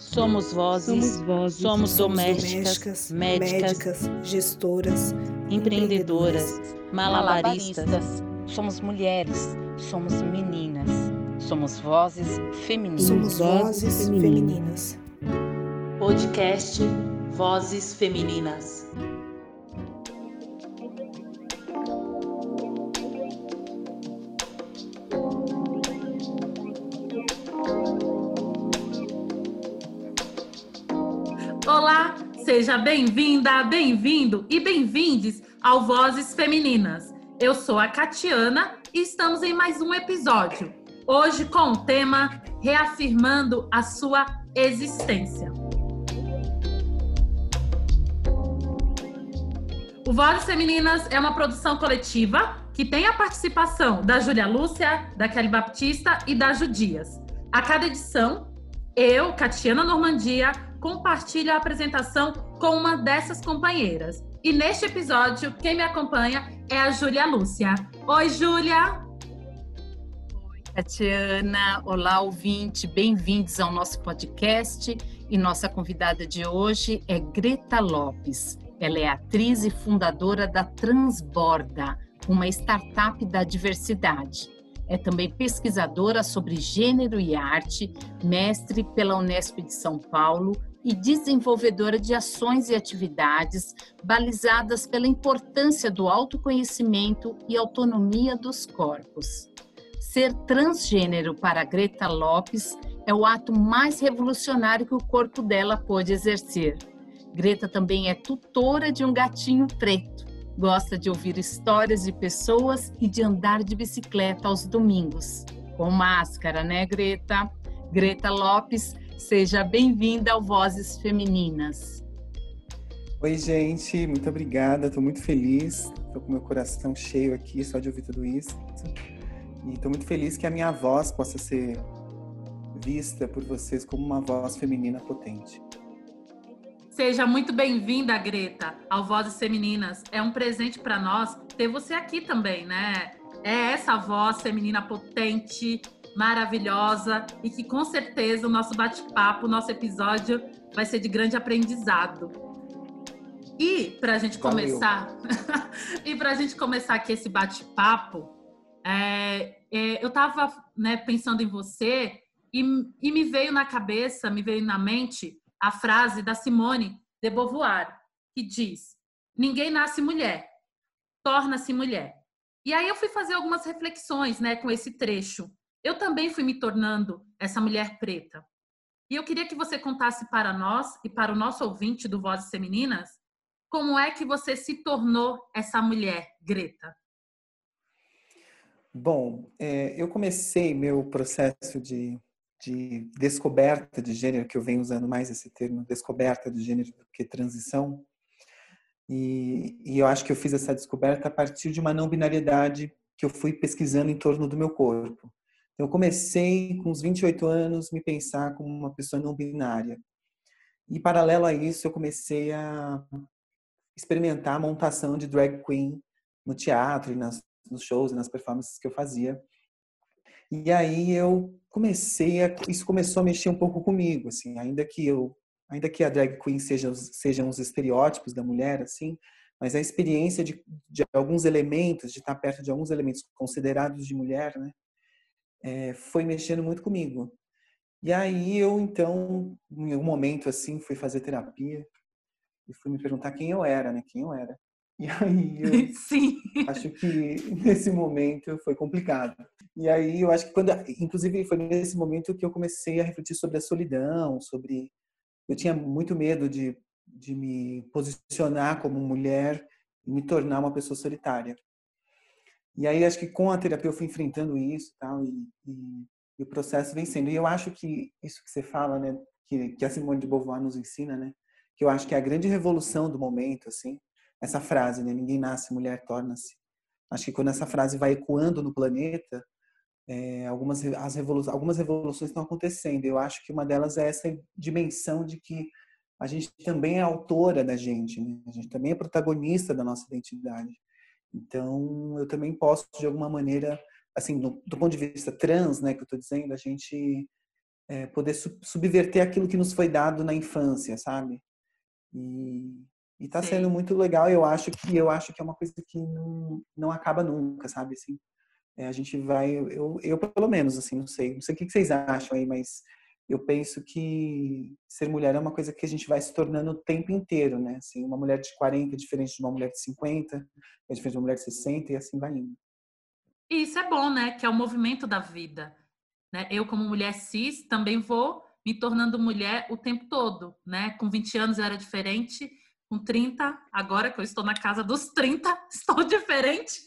Somos vozes, Somos vozes, somos, Somos domésticas, médicas, médicas, gestoras, empreendedoras, malabaristas. Somos mulheres, somos meninas, somos vozes femininas. Somos vozes femininas. Podcast Vozes Femininas. Seja bem-vinda, bem-vindo e bem-vindes ao Vozes Femininas. Eu sou a Catiana e estamos em mais um episódio. Hoje com o tema Reafirmando a sua existência. O Vozes Femininas é uma produção coletiva que tem a participação da Júlia Lúcia, da Kelly Baptista e da Judias. A cada edição, eu, Catiana Normandia, compartilho a apresentação com uma dessas companheiras. E neste episódio, quem me acompanha é a Júlia Lúcia. Oi, Júlia! Tatiana, olá ouvinte, bem-vindos ao nosso podcast e nossa convidada de hoje é Greta Lopes. Ela é atriz e fundadora da Transborda, uma startup da diversidade. É também pesquisadora sobre gênero e arte, mestre pela Unesp de São Paulo e desenvolvedora de ações e atividades balizadas pela importância do autoconhecimento e autonomia dos corpos. Ser transgênero para Greta Lopes é o ato mais revolucionário que o corpo dela pôde exercer. Greta também é tutora de um gatinho preto. Gosta de ouvir histórias de pessoas e de andar de bicicleta aos domingos. Com máscara, né, Greta? Greta Lopes, seja bem-vinda ao Vozes Femininas. Oi, gente, muito obrigada. Estou muito feliz. Estou com meu coração cheio aqui só de ouvir tudo isso. E estou muito feliz que a minha voz possa ser vista por vocês como uma voz feminina potente. Seja muito bem-vinda, Greta, ao Vozes Femininas. É um presente para nós ter você aqui também, né? É essa voz feminina potente, maravilhosa e que com certeza o nosso bate-papo, o nosso episódio vai ser de grande aprendizado. E para a gente começar, e para a gente começar aqui esse bate-papo, é, é, eu estava né, pensando em você e, e me veio na cabeça, me veio na mente a frase da Simone de Beauvoir, que diz: Ninguém nasce mulher, torna-se mulher. E aí eu fui fazer algumas reflexões, né, com esse trecho. Eu também fui me tornando essa mulher preta. E eu queria que você contasse para nós e para o nosso ouvinte do Vozes Femininas, como é que você se tornou essa mulher, Greta? Bom, é, eu comecei meu processo de de descoberta de gênero, que eu venho usando mais esse termo, descoberta de gênero do que transição. E, e, eu acho que eu fiz essa descoberta a partir de uma não binariedade que eu fui pesquisando em torno do meu corpo. Eu comecei com os 28 anos me pensar como uma pessoa não binária. E paralelo a isso, eu comecei a experimentar a montação de drag queen no teatro e nas, nos shows e nas performances que eu fazia. E aí eu comecei a, isso começou a mexer um pouco comigo, assim, ainda que eu, ainda que a drag queen seja, sejam os estereótipos da mulher, assim, mas a experiência de, de alguns elementos, de estar perto de alguns elementos considerados de mulher, né, é, foi mexendo muito comigo. E aí eu, então, em um momento assim, fui fazer terapia e fui me perguntar quem eu era, né, quem eu era. E aí eu Sim. acho que nesse momento foi complicado. E aí eu acho que quando, inclusive foi nesse momento que eu comecei a refletir sobre a solidão, sobre eu tinha muito medo de, de me posicionar como mulher e me tornar uma pessoa solitária. E aí acho que com a terapia eu fui enfrentando isso, tal, e, e, e o processo vem sendo. E eu acho que isso que você fala, né, que, que a Simone de Beauvoir nos ensina, né, que eu acho que é a grande revolução do momento, assim, essa frase, né? Ninguém nasce, mulher torna-se. Acho que quando essa frase vai ecoando no planeta, é, algumas, as revolu algumas revoluções estão acontecendo. Eu acho que uma delas é essa dimensão de que a gente também é autora da gente, né? a gente também é protagonista da nossa identidade. Então, eu também posso, de alguma maneira, assim, do, do ponto de vista trans, né, que eu estou dizendo, a gente é, poder subverter aquilo que nos foi dado na infância, sabe? E está sendo muito legal. Eu acho que eu acho que é uma coisa que não, não acaba nunca, sabe? Assim, é, a gente vai, eu, eu pelo menos assim, não sei, não sei o que vocês acham aí, mas eu penso que ser mulher é uma coisa que a gente vai se tornando o tempo inteiro, né? Assim, uma mulher de 40 é diferente de uma mulher de 50, é diferente de uma mulher de 60 e assim vai indo. E isso é bom, né? Que é o movimento da vida. Né? Eu, como mulher cis, também vou me tornando mulher o tempo todo, né? Com 20 anos eu era diferente, com 30, agora que eu estou na casa dos 30, estou diferente.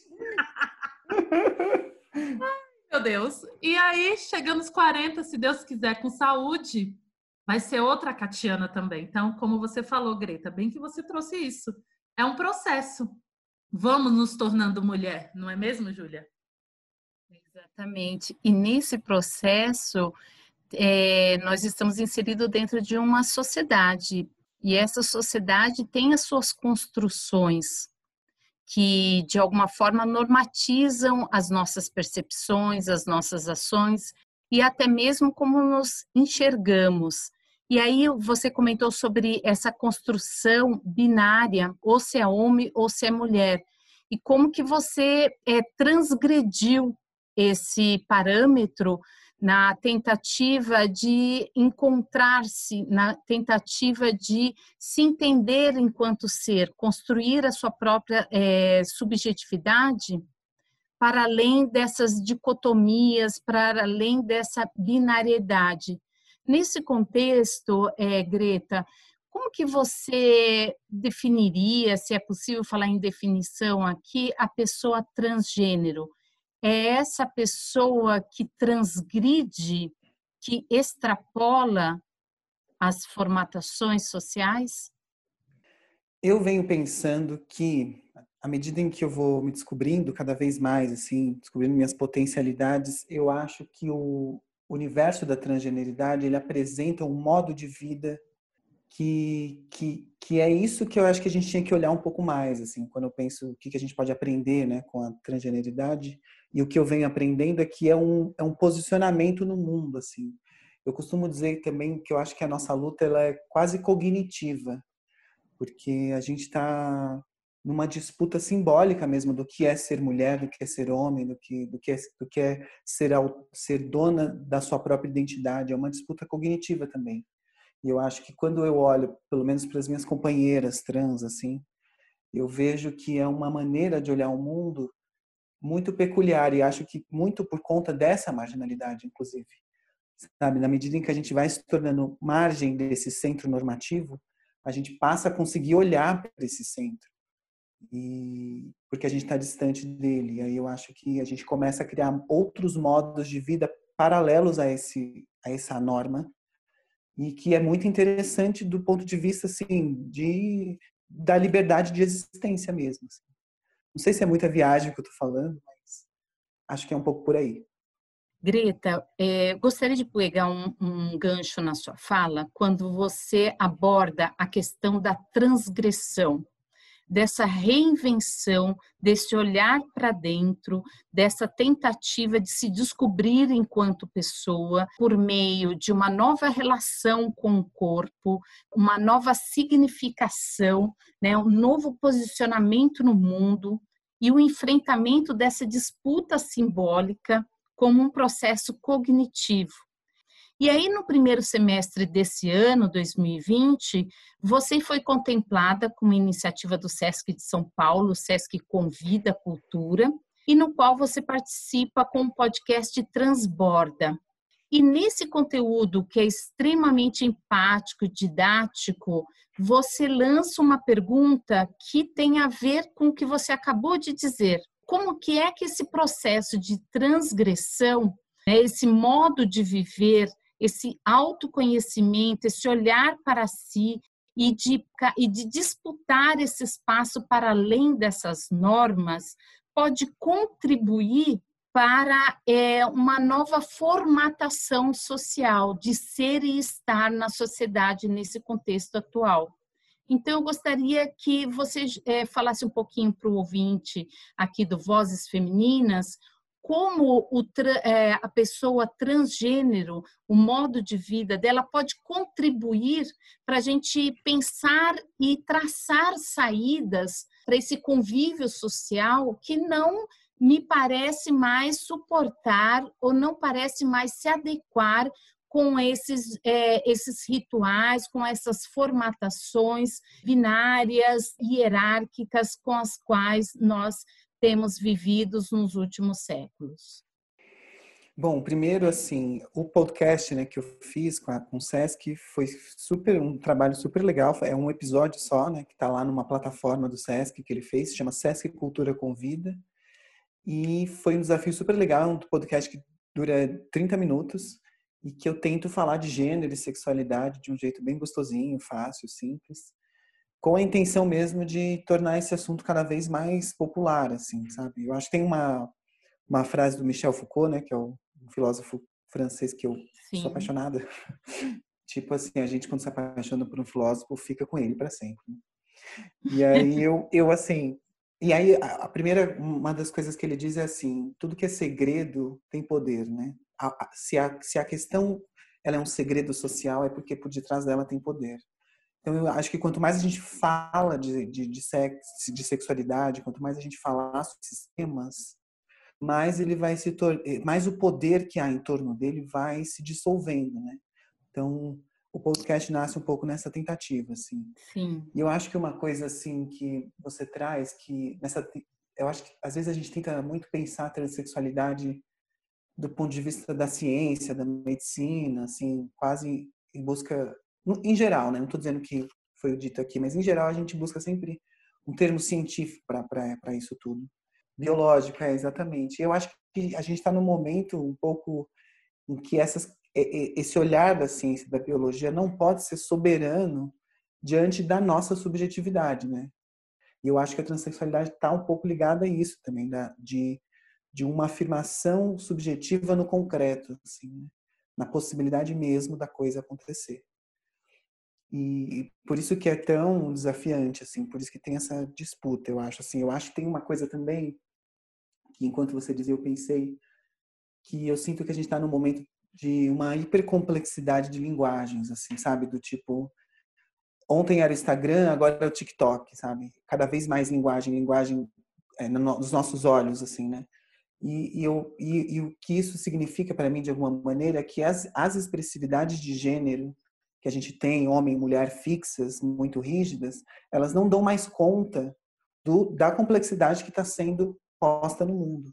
Meu Deus. E aí, chegando aos 40, se Deus quiser, com saúde, vai ser outra Catiana também. Então, como você falou, Greta, bem que você trouxe isso. É um processo. Vamos nos tornando mulher, não é mesmo, Júlia? Exatamente. E nesse processo, é, nós estamos inseridos dentro de uma sociedade. E essa sociedade tem as suas construções que, de alguma forma, normatizam as nossas percepções, as nossas ações e até mesmo como nos enxergamos. E aí você comentou sobre essa construção binária, ou se é homem ou se é mulher, e como que você é, transgrediu esse parâmetro na tentativa de encontrar-se, na tentativa de se entender enquanto ser, construir a sua própria é, subjetividade para além dessas dicotomias, para além dessa binariedade. Nesse contexto, é, Greta, como que você definiria, se é possível falar em definição aqui, a pessoa transgênero? É essa pessoa que transgride, que extrapola as formatações sociais? Eu venho pensando que à medida em que eu vou me descobrindo cada vez mais, assim, descobrindo minhas potencialidades, eu acho que o universo da transgeneridade ele apresenta um modo de vida que, que, que é isso que eu acho que a gente tinha que olhar um pouco mais, assim, quando eu penso o que, que a gente pode aprender, né, com a transgeneridade, e o que eu venho aprendendo é que é um, é um posicionamento no mundo, assim. Eu costumo dizer também que eu acho que a nossa luta ela é quase cognitiva, porque a gente está numa disputa simbólica mesmo do que é ser mulher, do que é ser homem, do que do que é, do que é ser ser dona da sua própria identidade. É uma disputa cognitiva também. E eu acho que quando eu olho, pelo menos para as minhas companheiras trans assim, eu vejo que é uma maneira de olhar o mundo muito peculiar e acho que muito por conta dessa marginalidade, inclusive. Sabe, na medida em que a gente vai se tornando margem desse centro normativo, a gente passa a conseguir olhar para esse centro. E porque a gente está distante dele. E aí eu acho que a gente começa a criar outros modos de vida paralelos a esse a essa norma e que é muito interessante do ponto de vista assim de da liberdade de existência mesmo. Assim. Não sei se é muita viagem que eu estou falando, mas acho que é um pouco por aí. Greta, é, gostaria de pegar um, um, gancho na sua fala quando você aborda a questão da transgressão dessa reinvenção, desse olhar para dentro, dessa tentativa de se descobrir enquanto pessoa por meio de uma nova relação com o corpo, uma nova significação, né, um novo posicionamento no mundo e o enfrentamento dessa disputa simbólica como um processo cognitivo e aí, no primeiro semestre desse ano, 2020, você foi contemplada com uma iniciativa do SESC de São Paulo, SESC Convida Cultura, e no qual você participa com o podcast Transborda. E nesse conteúdo, que é extremamente empático, didático, você lança uma pergunta que tem a ver com o que você acabou de dizer. Como que é que esse processo de transgressão, né, esse modo de viver esse autoconhecimento, esse olhar para si e de, e de disputar esse espaço para além dessas normas, pode contribuir para é, uma nova formatação social de ser e estar na sociedade nesse contexto atual. Então, eu gostaria que você é, falasse um pouquinho para o ouvinte aqui do Vozes Femininas como o, é, a pessoa transgênero, o modo de vida dela pode contribuir para a gente pensar e traçar saídas para esse convívio social que não me parece mais suportar ou não parece mais se adequar com esses, é, esses rituais, com essas formatações binárias, hierárquicas com as quais nós temos vivido nos últimos séculos. Bom, primeiro, assim, o podcast né, que eu fiz com, a, com o Sesc foi super um trabalho super legal. É um episódio só, né, que está lá numa plataforma do Sesc que ele fez, se chama Sesc Cultura Convida. E foi um desafio super legal, um podcast que dura 30 minutos e que eu tento falar de gênero e sexualidade de um jeito bem gostosinho, fácil, simples, com a intenção mesmo de tornar esse assunto cada vez mais popular, assim, sabe? Eu acho que tem uma uma frase do Michel Foucault, né, que é o filósofo francês que eu Sim. sou apaixonada. tipo assim, a gente quando se apaixona por um filósofo fica com ele para sempre. Né? E aí eu eu assim, e aí a primeira uma das coisas que ele diz é assim, tudo que é segredo tem poder, né? se, a, se a questão ela é um segredo social, é porque por detrás dela tem poder. Então, eu acho que quanto mais a gente fala de, de, de, sex, de sexualidade, quanto mais a gente falar sobre esses temas, mais ele vai se eh, mais o poder que há em torno dele vai se dissolvendo, né? Então, o podcast nasce um pouco nessa tentativa, assim. Sim. E eu acho que uma coisa assim que você traz que nessa eu acho que às vezes a gente tenta muito pensar a transexualidade do ponto de vista da ciência, da medicina, assim, quase em busca, em geral, né? Não estou dizendo que foi dito aqui, mas em geral a gente busca sempre um termo científico para isso tudo. Biológico, é, exatamente. Eu acho que a gente está num momento um pouco em que essas, esse olhar da ciência, da biologia, não pode ser soberano diante da nossa subjetividade, né? E eu acho que a transexualidade está um pouco ligada a isso também, da, de de uma afirmação subjetiva no concreto, assim, né? na possibilidade mesmo da coisa acontecer. E por isso que é tão desafiante, assim, por isso que tem essa disputa, eu acho. Assim, eu acho que tem uma coisa também que, enquanto você dizia, eu pensei que eu sinto que a gente está num momento de uma hipercomplexidade de linguagens, assim, sabe, do tipo ontem era o Instagram, agora é o TikTok, sabe? Cada vez mais linguagem, linguagem é, nos nossos olhos, assim, né? E, e, eu, e, e o que isso significa para mim, de alguma maneira, é que as, as expressividades de gênero que a gente tem, homem e mulher fixas, muito rígidas, elas não dão mais conta do, da complexidade que está sendo posta no mundo.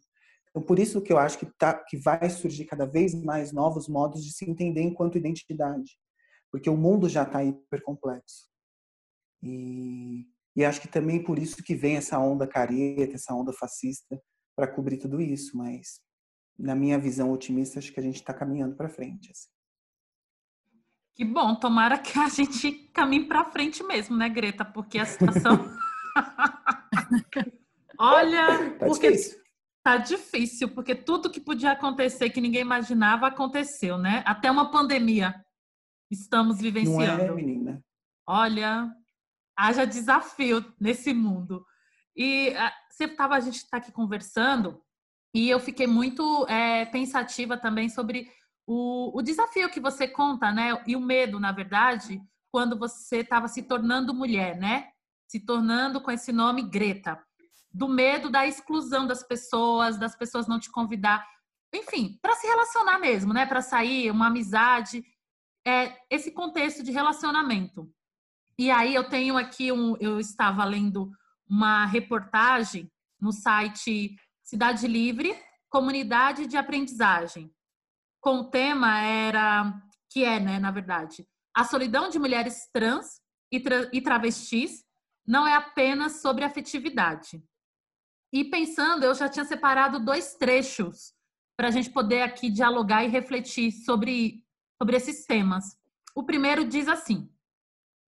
Então, por isso que eu acho que, tá, que vai surgir cada vez mais novos modos de se entender enquanto identidade. Porque o mundo já está hiper complexo. E, e acho que também por isso que vem essa onda careta, essa onda fascista, para cobrir tudo isso, mas na minha visão otimista, acho que a gente está caminhando para frente. Assim. Que bom, tomara que a gente caminhe para frente mesmo, né, Greta? Porque a situação. Olha, tá porque difícil. tá difícil, porque tudo que podia acontecer que ninguém imaginava aconteceu, né? Até uma pandemia estamos vivenciando. Não é, menina? Olha, haja desafio nesse mundo. E ah, você tava, a gente está aqui conversando e eu fiquei muito é, pensativa também sobre o, o, desafio que você conta, né? E o medo, na verdade, quando você estava se tornando mulher, né? Se tornando com esse nome Greta. Do medo da exclusão das pessoas, das pessoas não te convidar. Enfim, para se relacionar mesmo, né? Para sair, uma amizade. É, esse contexto de relacionamento. E aí eu tenho aqui um. Eu estava lendo uma reportagem no site Cidade Livre, Comunidade de Aprendizagem. Com o tema era que é, né, na verdade, a solidão de mulheres trans e, tra e travestis não é apenas sobre afetividade. E pensando, eu já tinha separado dois trechos para a gente poder aqui dialogar e refletir sobre, sobre esses temas. O primeiro diz assim: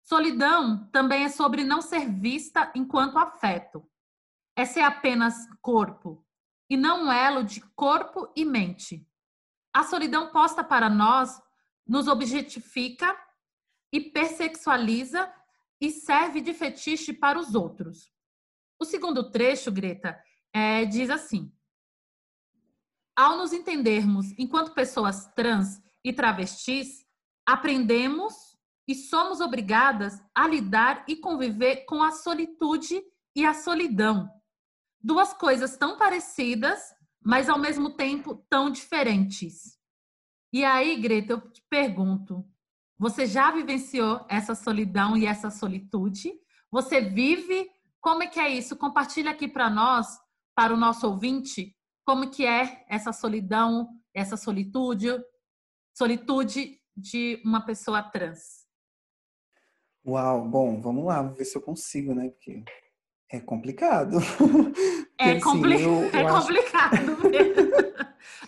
Solidão também é sobre não ser vista enquanto afeto. É ser apenas corpo e não um elo de corpo e mente. A solidão posta para nós nos objetifica e persexualiza e serve de fetiche para os outros. O segundo trecho, Greta, é, diz assim: ao nos entendermos enquanto pessoas trans e travestis, aprendemos e somos obrigadas a lidar e conviver com a solitude e a solidão. Duas coisas tão parecidas, mas ao mesmo tempo tão diferentes. E aí, Greta, eu te pergunto: você já vivenciou essa solidão e essa solitude? Você vive? Como é que é isso? Compartilha aqui para nós, para o nosso ouvinte, como que é essa solidão, essa solitude, solitude de uma pessoa trans. Uau, bom, vamos lá, vamos ver se eu consigo, né? Porque é complicado. É, Porque, compli assim, eu, eu é acho... complicado mesmo.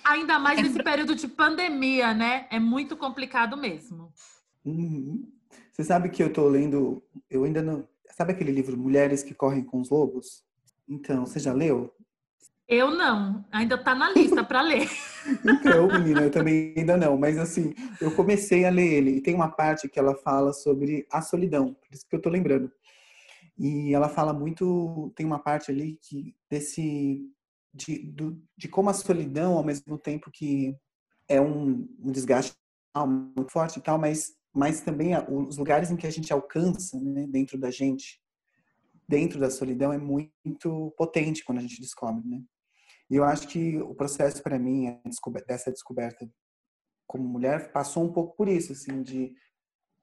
Ainda mais nesse período de pandemia, né? É muito complicado mesmo. Uhum. Você sabe que eu estou lendo, eu ainda não. Sabe aquele livro Mulheres que Correm com os Lobos? Então, você já leu? Eu não, ainda está na lista para ler. Então, menina, eu também ainda não, mas assim, eu comecei a ler ele e tem uma parte que ela fala sobre a solidão, por isso que eu estou lembrando. E ela fala muito, tem uma parte ali que desse de, do, de como a solidão, ao mesmo tempo que é um, um desgaste muito forte e tal, mas mas também os lugares em que a gente alcança, né, dentro da gente, dentro da solidão, é muito potente quando a gente descobre, né? E eu acho que o processo para mim dessa descoberta como mulher passou um pouco por isso, assim, de,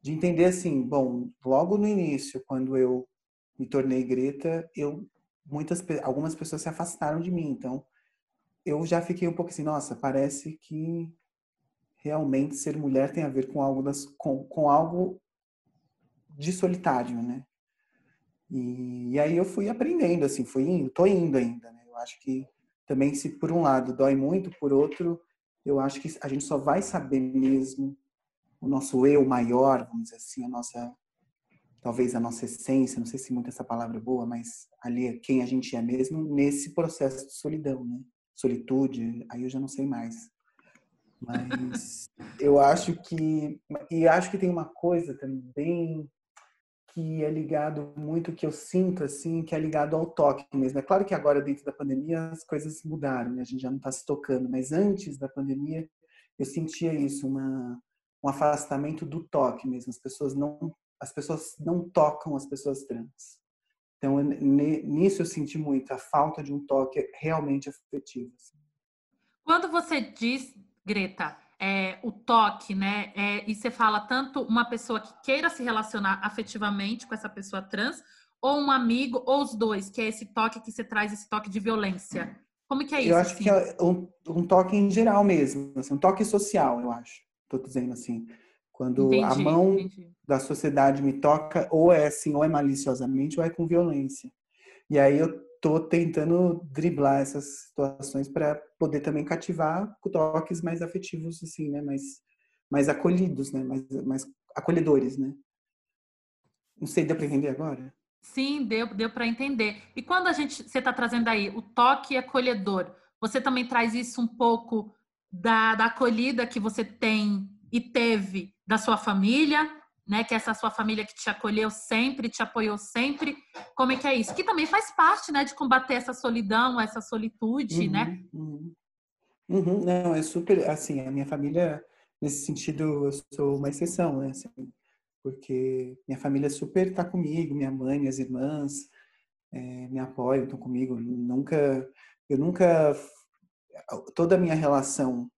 de entender assim, bom, logo no início, quando eu me tornei Greta, eu muitas algumas pessoas se afastaram de mim, então eu já fiquei um pouco assim, nossa, parece que realmente ser mulher tem a ver com algo das, com, com algo de solitário, né? E, e, aí eu fui aprendendo, assim, fui indo, tô indo ainda, né? Eu acho que também se por um lado dói muito, por outro, eu acho que a gente só vai saber mesmo o nosso eu maior, vamos dizer assim, a nossa talvez a nossa essência, não sei se muito essa palavra é boa, mas ali é quem a gente é mesmo nesse processo de solidão, né? Solitude, aí eu já não sei mais. Mas eu acho que. E acho que tem uma coisa também que é ligado muito que eu sinto assim, que é ligado ao toque mesmo. É claro que agora dentro da pandemia as coisas mudaram, né? A gente já não está se tocando, mas antes da pandemia eu sentia isso, uma, um afastamento do toque mesmo. As pessoas não as pessoas não tocam as pessoas trans. Então nisso eu senti muito a falta de um toque realmente afetivo. Assim. Quando você diz Greta, é, o toque, né? É, e você fala tanto uma pessoa que queira se relacionar afetivamente com essa pessoa trans, ou um amigo, ou os dois, que é esse toque que você traz, esse toque de violência. Como que é isso? Eu acho assim? que é um, um, toque em geral mesmo, assim, um toque social, eu acho. Estou dizendo assim. Quando entendi, a mão entendi. da sociedade me toca, ou é assim, ou é maliciosamente, ou é com violência. E aí eu tô tentando driblar essas situações para poder também cativar toques mais afetivos, assim, né? Mais, mais acolhidos, né? Mais, mais acolhedores, né? Não sei, deu para entender agora? Sim, deu, deu para entender. E quando a gente, você está trazendo aí o toque acolhedor, você também traz isso um pouco da, da acolhida que você tem e teve da sua família, né? Que essa sua família que te acolheu sempre, te apoiou sempre. Como é que é isso? Que também faz parte, né, de combater essa solidão, essa solitude, uhum, né? Uhum. Uhum, não, é super, assim, a minha família, nesse sentido, eu sou uma exceção, né, assim, porque minha família super tá comigo, minha mãe, minhas irmãs, é, me apoiam, estão comigo, nunca, eu nunca, toda a minha relação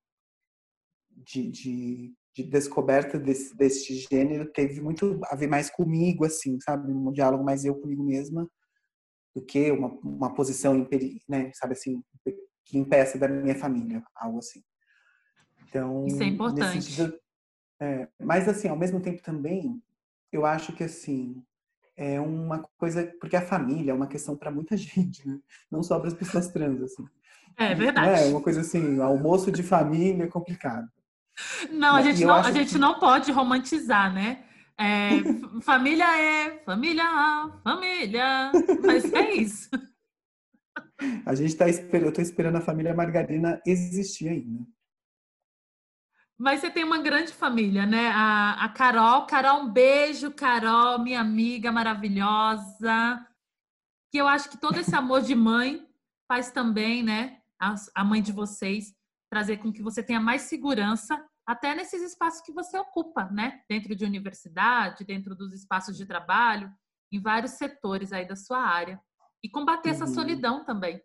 de, de de descoberta desse, desse gênero teve muito a ver mais comigo, assim, sabe? Um diálogo mais eu comigo mesma do que uma, uma posição, né? Sabe assim, que impeça da minha família, algo assim. Então, Isso é importante. Sentido, é, mas, assim, ao mesmo tempo também, eu acho que, assim, é uma coisa... Porque a família é uma questão para muita gente, né? Não só para as pessoas trans, assim. É verdade. É uma coisa assim, almoço de família é complicado. Não, a gente não, a gente que... não pode romantizar, né? É, família é família, família, mas é isso. A gente está esperando, eu estou esperando a família Margarina existir ainda. Mas você tem uma grande família, né? A, a Carol, Carol, um beijo, Carol, minha amiga maravilhosa. Que eu acho que todo esse amor de mãe faz também, né? A, a mãe de vocês trazer com que você tenha mais segurança até nesses espaços que você ocupa, né? Dentro de universidade, dentro dos espaços de trabalho, em vários setores aí da sua área. E combater uhum. essa solidão também.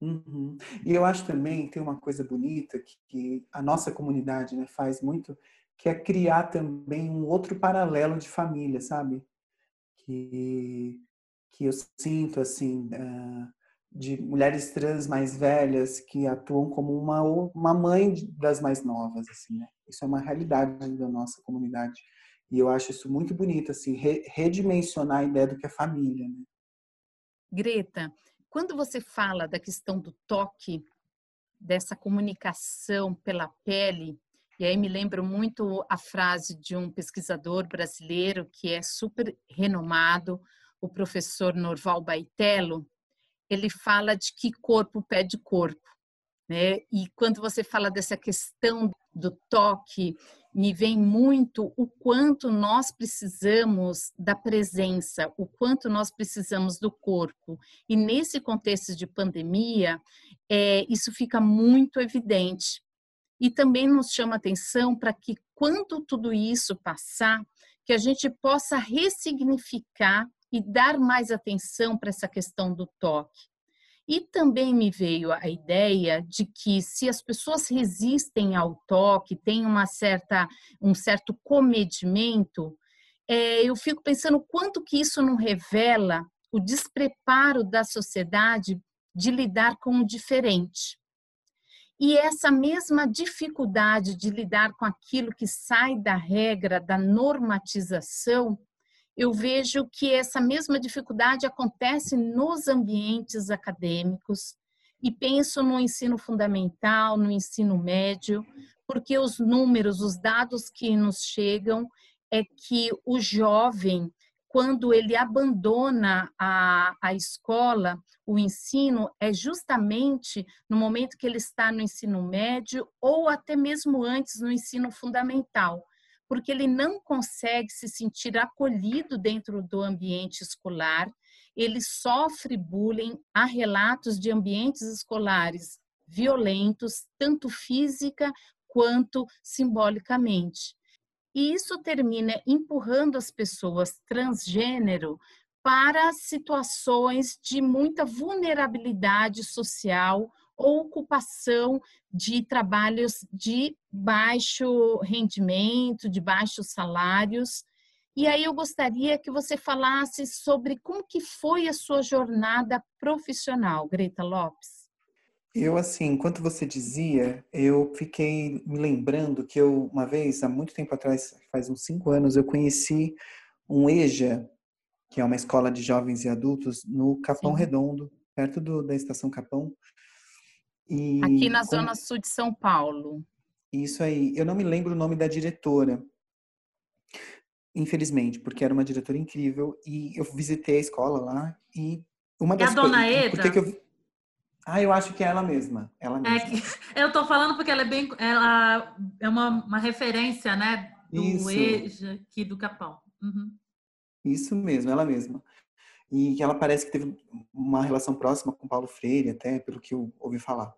Uhum. E eu acho também tem uma coisa bonita que, que a nossa comunidade né, faz muito, que é criar também um outro paralelo de família, sabe? Que, que eu sinto assim uh, de mulheres trans mais velhas que atuam como uma uma mãe das mais novas, assim, né? Isso é uma realidade da nossa comunidade e eu acho isso muito bonito, assim, re redimensionar a ideia do que é família, né? Greta, quando você fala da questão do toque, dessa comunicação pela pele, e aí me lembro muito a frase de um pesquisador brasileiro que é super renomado, o professor Norval Baitello, ele fala de que corpo pede corpo. Né? E quando você fala dessa questão do toque, me vem muito o quanto nós precisamos da presença, o quanto nós precisamos do corpo. E nesse contexto de pandemia, é, isso fica muito evidente. E também nos chama atenção para que, quando tudo isso passar, que a gente possa ressignificar e dar mais atenção para essa questão do toque. E também me veio a ideia de que se as pessoas resistem ao toque, têm uma certa, um certo comedimento, é, eu fico pensando quanto que isso não revela o despreparo da sociedade de lidar com o diferente. E essa mesma dificuldade de lidar com aquilo que sai da regra, da normatização, eu vejo que essa mesma dificuldade acontece nos ambientes acadêmicos e penso no ensino fundamental, no ensino médio, porque os números, os dados que nos chegam é que o jovem, quando ele abandona a, a escola, o ensino, é justamente no momento que ele está no ensino médio ou até mesmo antes no ensino fundamental porque ele não consegue se sentir acolhido dentro do ambiente escolar, ele sofre bullying, há relatos de ambientes escolares violentos, tanto física quanto simbolicamente. E isso termina empurrando as pessoas transgênero para situações de muita vulnerabilidade social ocupação de trabalhos de baixo rendimento, de baixos salários. E aí eu gostaria que você falasse sobre como que foi a sua jornada profissional, Greta Lopes. Eu, assim, enquanto você dizia, eu fiquei me lembrando que eu, uma vez, há muito tempo atrás, faz uns cinco anos, eu conheci um EJA, que é uma escola de jovens e adultos, no Capão Sim. Redondo, perto do, da estação Capão. E Aqui na zona sul de São Paulo. Isso aí. Eu não me lembro o nome da diretora, infelizmente, porque era uma diretora incrível e eu visitei a escola lá e uma das é a dona Eda? Que eu... Ah, eu acho que é ela mesma. Ela mesma. É que, eu tô falando porque ela é bem, ela é uma, uma referência, né, do Isso. EJA aqui do Capão. Uhum. Isso mesmo, ela mesma e que ela parece que teve uma relação próxima com Paulo Freire, até pelo que eu ouvi falar.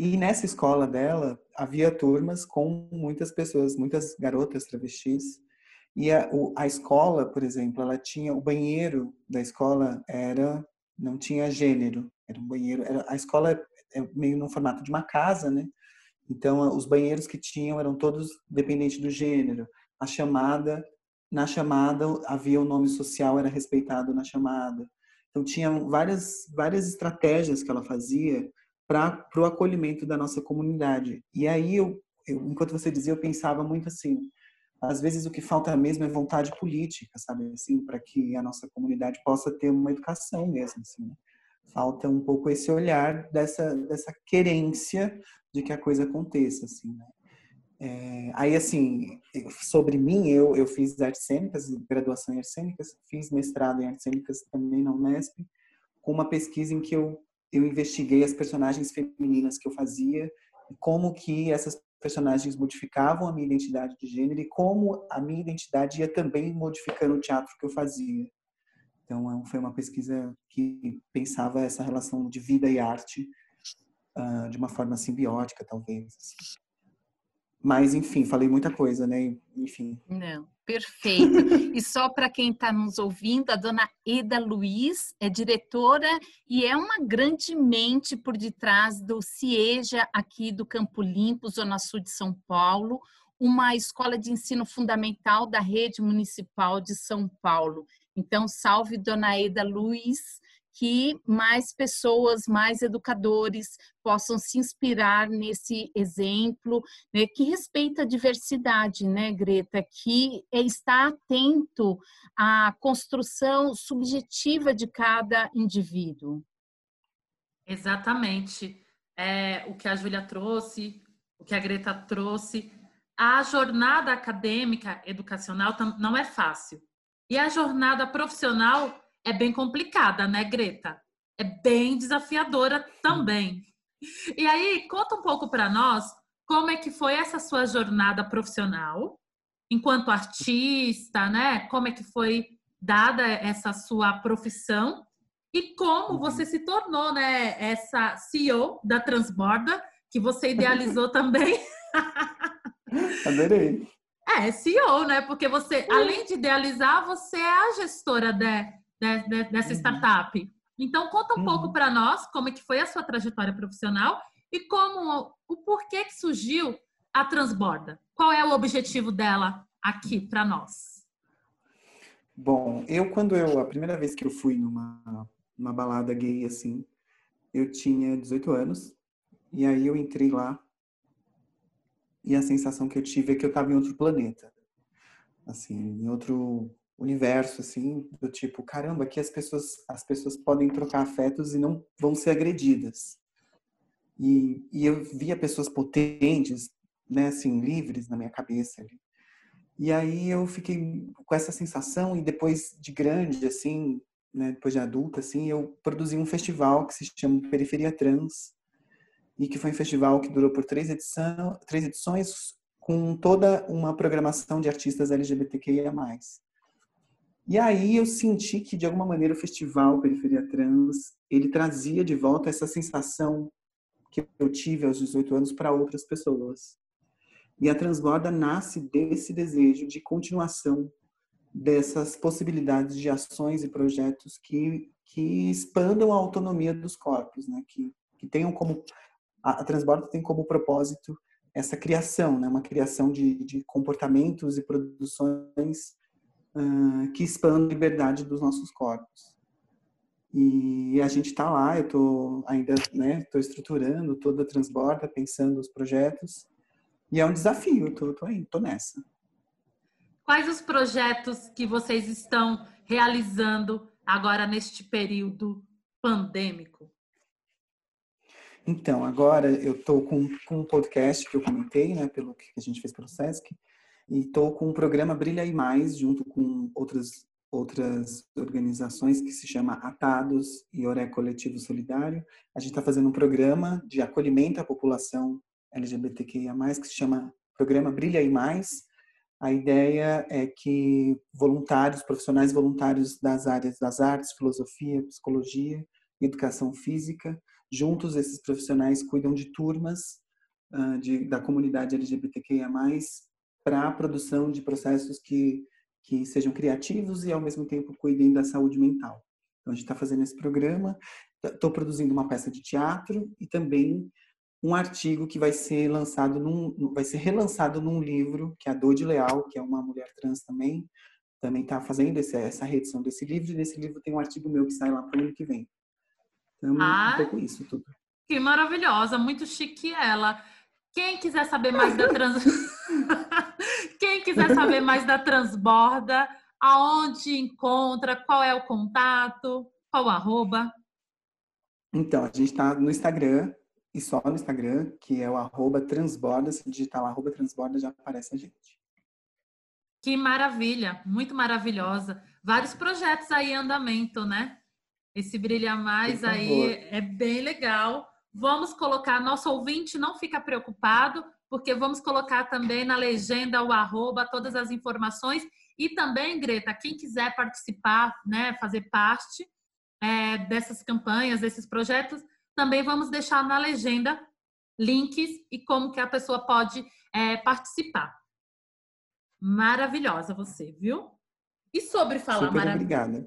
E nessa escola dela havia turmas com muitas pessoas, muitas garotas travestis. E a, a escola, por exemplo, ela tinha o banheiro da escola era não tinha gênero, era um banheiro. Era, a escola é meio no formato de uma casa, né? Então os banheiros que tinham eram todos dependentes do gênero. A chamada na chamada havia o nome social era respeitado na chamada. Então tinha várias várias estratégias que ela fazia para o acolhimento da nossa comunidade. E aí eu, eu, enquanto você dizia, eu pensava muito assim, às vezes o que falta mesmo é vontade política, sabe, assim, para que a nossa comunidade possa ter uma educação mesmo, assim. Né? Falta um pouco esse olhar dessa dessa querência de que a coisa aconteça, assim, né? É, aí, assim, sobre mim, eu, eu fiz artes cênicas, graduação em artes cênicas, fiz mestrado em artes cênicas também na Unesp, com uma pesquisa em que eu, eu investiguei as personagens femininas que eu fazia, como que essas personagens modificavam a minha identidade de gênero e como a minha identidade ia também modificando o teatro que eu fazia. Então, é foi uma pesquisa que pensava essa relação de vida e arte uh, de uma forma simbiótica, talvez. Assim. Mas, enfim, falei muita coisa, né? Enfim. Não, perfeito. e só para quem está nos ouvindo, a dona Eda Luiz é diretora e é uma grande mente por detrás do CIEJA aqui do Campo Limpo, Zona Sul de São Paulo, uma escola de ensino fundamental da rede municipal de São Paulo. Então, salve dona Eda Luiz que mais pessoas, mais educadores possam se inspirar nesse exemplo, né, que respeita a diversidade, né, Greta, que está atento à construção subjetiva de cada indivíduo. Exatamente. É, o que a Júlia trouxe, o que a Greta trouxe. A jornada acadêmica educacional não é fácil. E a jornada profissional é bem complicada, né, Greta? É bem desafiadora também. E aí, conta um pouco para nós como é que foi essa sua jornada profissional enquanto artista, né? Como é que foi dada essa sua profissão e como uhum. você se tornou, né, essa CEO da Transborda, que você idealizou também. Adorei. É, CEO, né? Porque você, além de idealizar, você é a gestora de, dessa uhum. startup. Então, conta um uhum. pouco para nós como é que foi a sua trajetória profissional e como o porquê que surgiu a Transborda. Qual é o objetivo dela aqui para nós? Bom, eu quando eu a primeira vez que eu fui numa uma balada gay assim, eu tinha 18 anos e aí eu entrei lá e a sensação que eu tive é que eu estava em outro planeta, assim, em outro universo, assim, do tipo, caramba, aqui as pessoas, as pessoas podem trocar afetos e não vão ser agredidas. E, e eu via pessoas potentes, né, assim, livres na minha cabeça. E aí eu fiquei com essa sensação e depois de grande, assim, né, depois de adulta, assim, eu produzi um festival que se chama Periferia Trans e que foi um festival que durou por três, edição, três edições com toda uma programação de artistas LGBTQIA+. E aí eu senti que, de alguma maneira, o festival Periferia Trans, ele trazia de volta essa sensação que eu tive aos 18 anos para outras pessoas. E a Transborda nasce desse desejo de continuação dessas possibilidades de ações e projetos que, que expandam a autonomia dos corpos, né? que, que tenham como... A, Transborda tem como propósito essa criação, né? uma criação de, de comportamentos e produções uh, que expandam a liberdade dos nossos corpos. E a gente está lá, eu estou ainda, né, estou estruturando toda a Transborda, pensando os projetos, e é um desafio, estou tô, tô aí, tô nessa. Quais os projetos que vocês estão realizando agora neste período pandêmico? Então, agora eu estou com, com um podcast que eu comentei, né, pelo que a gente fez pelo SESC, e estou com o programa Brilha e Mais, junto com outras, outras organizações que se chama Atados e Oré Coletivo Solidário. A gente está fazendo um programa de acolhimento à população LGBTQIA+, que se chama Programa Brilha e Mais. A ideia é que voluntários, profissionais voluntários das áreas das artes, filosofia, psicologia educação física, juntos esses profissionais cuidam de turmas uh, de, da comunidade LGBTQIA+, para a produção de processos que, que sejam criativos e, ao mesmo tempo, cuidem da saúde mental. Então, a gente está fazendo esse programa, estou produzindo uma peça de teatro e também um artigo que vai ser lançado num, vai ser relançado num livro que é a Dodi Leal, que é uma mulher trans também, também está fazendo essa reedição desse livro e nesse livro tem um artigo meu que sai lá para o ano que vem. Então, ah, um pouco isso tudo. Que maravilhosa, muito chique ela. Quem quiser saber mais da trans Quem quiser saber mais da Transborda, aonde encontra, qual é o contato, qual o arroba? Então, a gente está no Instagram, e só no Instagram, que é o arroba transborda, se digitar lá, arroba transborda, já aparece a gente. Que maravilha, muito maravilhosa. Vários projetos aí em andamento, né? Esse Brilha Mais aí é bem legal. Vamos colocar, nosso ouvinte não fica preocupado, porque vamos colocar também na legenda o arroba, todas as informações. E também, Greta, quem quiser participar, né, fazer parte é, dessas campanhas, desses projetos, Também vamos deixar na legenda links e como que a pessoa pode é, participar. Maravilhosa você, viu? E sobre falar Super obrigada.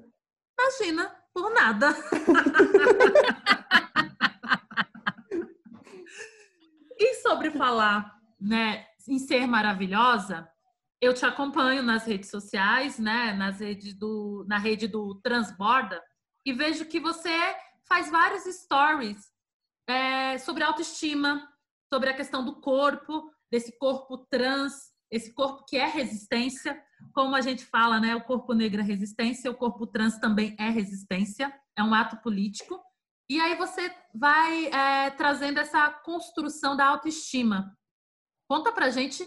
Imagina, por nada. e sobre falar, né, em ser maravilhosa, eu te acompanho nas redes sociais, né, nas redes do, na rede do Transborda, e vejo que você faz vários stories é, sobre autoestima, sobre a questão do corpo, desse corpo trans, esse corpo que é resistência, como a gente fala, né? O corpo negro é resistência, o corpo trans também é resistência, é um ato político. E aí você vai é, trazendo essa construção da autoestima. Conta pra gente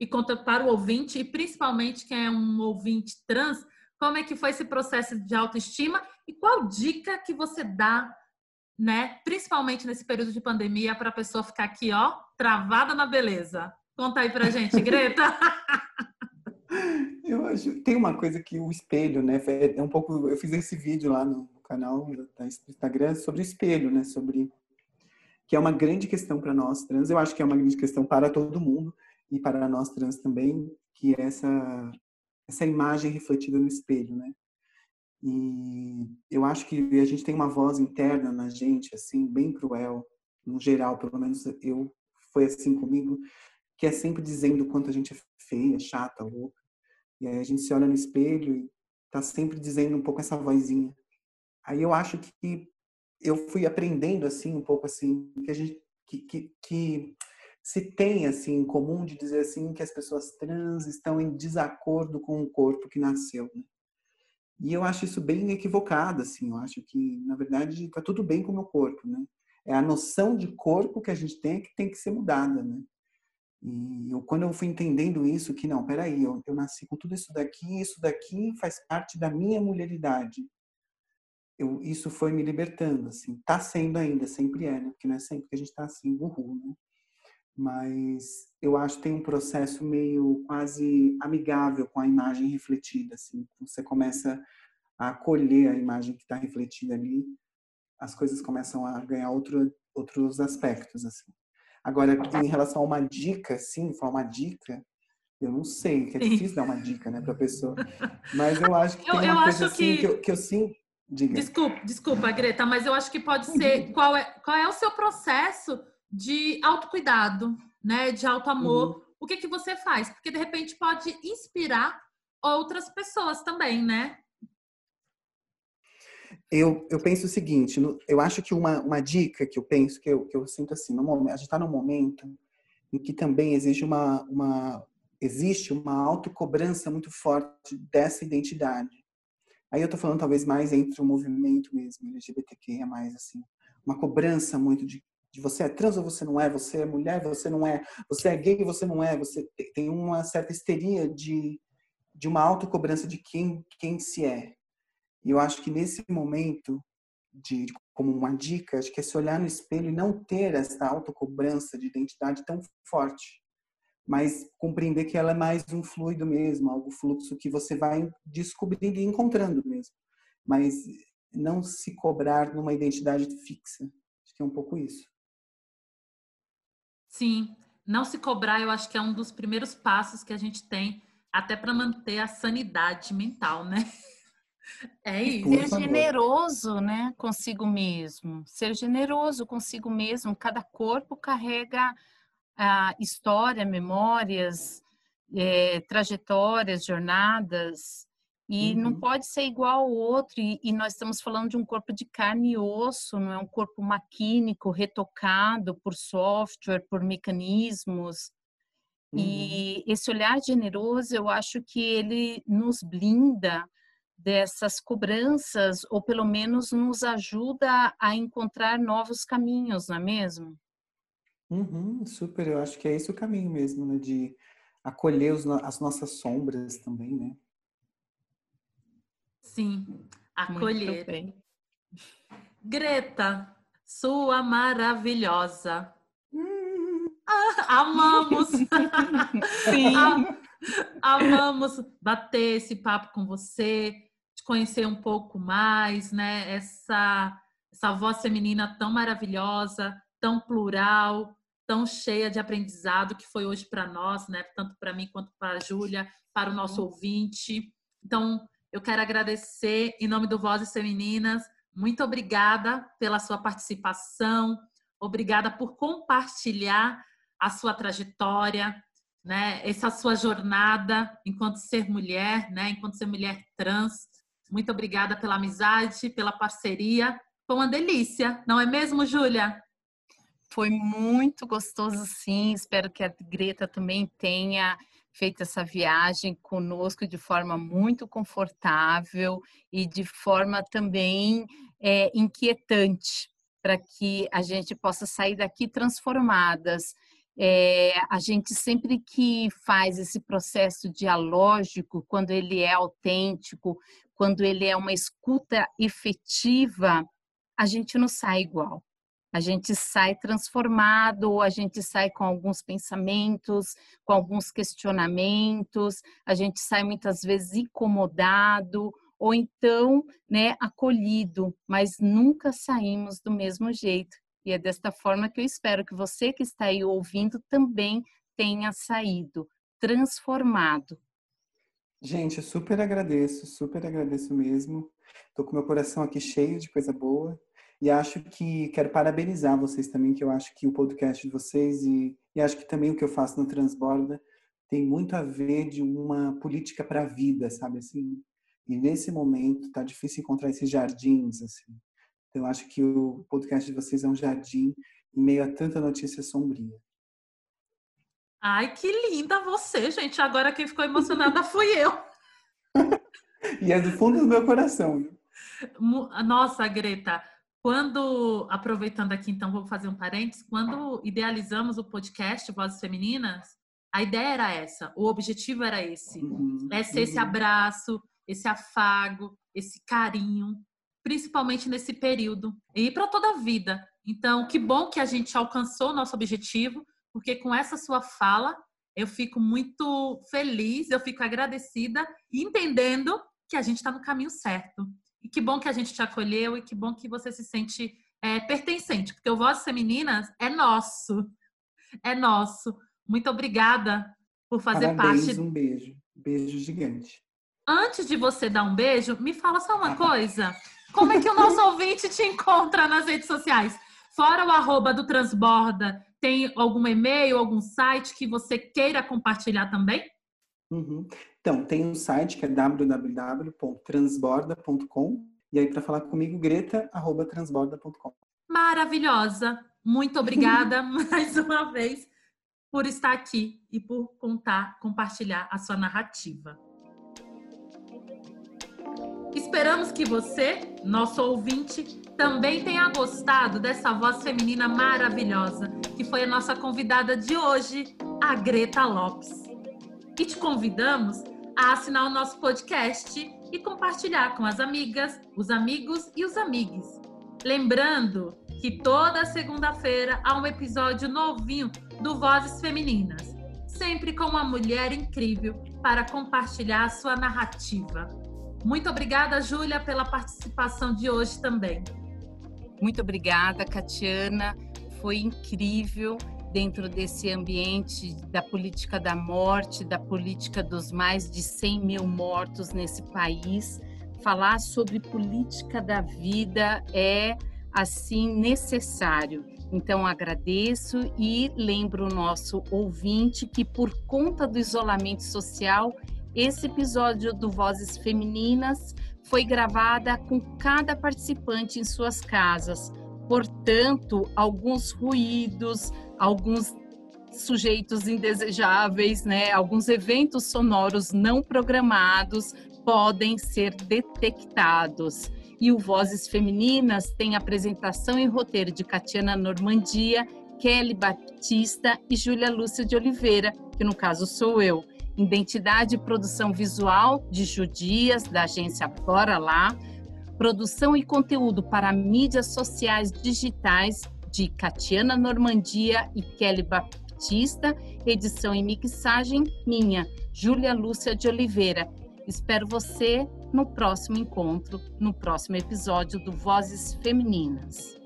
e conta para o ouvinte, e principalmente quem é um ouvinte trans, como é que foi esse processo de autoestima e qual dica que você dá, né, principalmente nesse período de pandemia, para a pessoa ficar aqui, ó, travada na beleza. Conta aí pra gente, Greta. eu acho, tem uma coisa que o espelho, né, é um pouco, eu fiz esse vídeo lá no canal do Instagram sobre espelho, né, sobre que é uma grande questão para nós trans, eu acho que é uma grande questão para todo mundo e para nós trans também, que é essa essa imagem refletida no espelho, né? E eu acho que a gente tem uma voz interna na gente, assim, bem cruel, no geral, pelo menos eu foi assim comigo, que é sempre dizendo o quanto a gente é feia, chata, louca. E aí a gente se olha no espelho e tá sempre dizendo um pouco essa vozinha. Aí eu acho que eu fui aprendendo assim um pouco assim que a gente que, que, que se tem assim em comum de dizer assim que as pessoas trans estão em desacordo com o corpo que nasceu. Né? E eu acho isso bem equivocado, assim. Eu acho que na verdade está tudo bem com o meu corpo, né? É a noção de corpo que a gente tem que tem que ser mudada, né? E eu, quando eu fui entendendo isso, que não, peraí, eu, eu nasci com tudo isso daqui, isso daqui faz parte da minha mulheridade. Eu, isso foi me libertando, assim. Tá sendo ainda, sempre é, né? Porque não é sempre que a gente tá assim, burro, né? Mas eu acho que tem um processo meio quase amigável com a imagem refletida, assim. Você começa a acolher a imagem que está refletida ali, as coisas começam a ganhar outro, outros aspectos, assim. Agora, em relação a uma dica, sim, for uma dica, eu não sei, que é difícil dar uma dica, né, para a pessoa. Mas eu acho que eu, tem uma eu coisa assim que... que, eu, que eu sim. Diga. Desculpa, desculpa, Greta, mas eu acho que pode ser qual é, qual é o seu processo de autocuidado, né? De autoamor. Uhum. O que que você faz? Porque de repente pode inspirar outras pessoas também, né? Eu, eu penso o seguinte, eu acho que uma, uma dica que eu penso, que eu, que eu sinto assim, no momento, a gente está num momento em que também existe uma, uma, existe uma autocobrança muito forte dessa identidade. Aí eu estou falando talvez mais entre o movimento mesmo, LGBTQ, mais assim, uma cobrança muito de, de você é trans ou você não é, você é mulher, você não é, você é gay, você não é, você tem uma certa histeria de, de uma autocobrança de quem, quem se é. E eu acho que nesse momento, de, como uma dica, acho que é se olhar no espelho e não ter essa autocobrança de identidade tão forte, mas compreender que ela é mais um fluido mesmo, algo fluxo que você vai descobrindo e encontrando mesmo. Mas não se cobrar numa identidade fixa. Acho que é um pouco isso. Sim, não se cobrar, eu acho que é um dos primeiros passos que a gente tem até para manter a sanidade mental, né? É isso. Ser generoso, né, consigo mesmo. Ser generoso consigo mesmo. Cada corpo carrega a história, memórias, é, trajetórias, jornadas, e uhum. não pode ser igual ao outro. E, e, nós estamos falando de um corpo de carne e osso, não é um corpo maquínico, retocado por software, por mecanismos. Uhum. E esse olhar generoso, eu acho que ele nos blinda dessas cobranças, ou pelo menos nos ajuda a encontrar novos caminhos, não é mesmo? Uhum, super, eu acho que é esse o caminho mesmo, né? De acolher os, as nossas sombras também, né? Sim, acolher. Greta, sua maravilhosa. Hum, ah, amamos! Sim. amamos bater esse papo com você, conhecer um pouco mais, né? Essa essa voz feminina tão maravilhosa, tão plural, tão cheia de aprendizado que foi hoje para nós, né? Tanto para mim quanto para a Júlia, para o nosso ouvinte. Então, eu quero agradecer em nome do Vozes Femininas. Muito obrigada pela sua participação. Obrigada por compartilhar a sua trajetória, né? Essa sua jornada enquanto ser mulher, né? Enquanto ser mulher trans. Muito obrigada pela amizade, pela parceria. Foi uma delícia, não é mesmo, Júlia? Foi muito gostoso, sim. Espero que a Greta também tenha feito essa viagem conosco de forma muito confortável e de forma também é, inquietante, para que a gente possa sair daqui transformadas. É, a gente sempre que faz esse processo dialógico, quando ele é autêntico, quando ele é uma escuta efetiva, a gente não sai igual a gente sai transformado, a gente sai com alguns pensamentos, com alguns questionamentos, a gente sai muitas vezes incomodado ou então, né, acolhido, mas nunca saímos do mesmo jeito. E é desta forma que eu espero que você que está aí ouvindo também tenha saído transformado. Gente, eu super agradeço, super agradeço mesmo. Tô com meu coração aqui cheio de coisa boa. E acho que quero parabenizar vocês também, que eu acho que o podcast de vocês e, e acho que também o que eu faço no Transborda tem muito a ver de uma política para a vida, sabe assim? E nesse momento tá difícil encontrar esses jardins assim. Então eu acho que o podcast de vocês é um jardim em meio a tanta notícia sombria. Ai, que linda você, gente. Agora quem ficou emocionada fui eu. e é do fundo do meu coração. Nossa, Greta, quando, aproveitando aqui, então, vou fazer um parênteses, quando idealizamos o podcast Vozes Femininas, a ideia era essa, o objetivo era esse. Uhum, é ser uhum. esse abraço, esse afago, esse carinho, principalmente nesse período e para toda a vida. Então, que bom que a gente alcançou o nosso objetivo, porque com essa sua fala eu fico muito feliz, eu fico agradecida, entendendo que a gente está no caminho certo. E que bom que a gente te acolheu e que bom que você se sente é, pertencente, porque o Vozes Femininas é nosso. É nosso. Muito obrigada por fazer Parabéns, parte. Um beijo. Beijo gigante. Antes de você dar um beijo, me fala só uma coisa. Como é que o nosso ouvinte te encontra nas redes sociais? Fora o arroba do Transborda, tem algum e-mail, algum site que você queira compartilhar também? Uhum. Então, tem um site que é www.transborda.com e aí para falar comigo, greta@transborda.com. Maravilhosa. Muito obrigada mais uma vez por estar aqui e por contar, compartilhar a sua narrativa. Esperamos que você, nosso ouvinte, também tenha gostado dessa voz feminina maravilhosa, que foi a nossa convidada de hoje, a Greta Lopes. E te convidamos a assinar o nosso podcast e compartilhar com as amigas, os amigos e os amigues. Lembrando que toda segunda-feira há um episódio novinho do Vozes Femininas, sempre com uma mulher incrível para compartilhar a sua narrativa. Muito obrigada, Júlia, pela participação de hoje também. Muito obrigada, Catiana. Foi incrível dentro desse ambiente da política da morte, da política dos mais de 100 mil mortos nesse país. Falar sobre política da vida é, assim, necessário. Então, agradeço e lembro o nosso ouvinte que, por conta do isolamento social, esse episódio do Vozes Femininas foi gravada com cada participante em suas casas. Portanto, alguns ruídos, alguns sujeitos indesejáveis, né, alguns eventos sonoros não programados podem ser detectados. E o Vozes Femininas tem apresentação e roteiro de Catiana Normandia, Kelly Batista e Júlia Lúcia de Oliveira, que no caso sou eu. Identidade e produção visual de Judias, da agência Bora Lá. Produção e conteúdo para mídias sociais digitais de Catiana Normandia e Kelly Baptista, edição e mixagem minha, Júlia Lúcia de Oliveira. Espero você no próximo encontro, no próximo episódio do Vozes Femininas.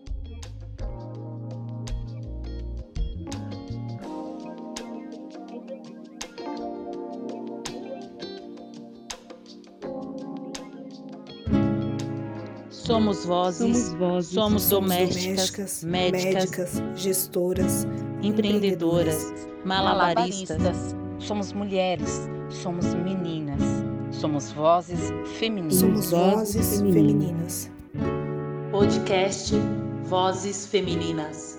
Somos vozes, somos, vozes, somos, domésticas, domésticas médicas, médicas, gestoras, empreendedoras, malabaristas. Somos mulheres, somos meninas, somos vozes femininas. Somos vozes femininas. Podcast Vozes Femininas.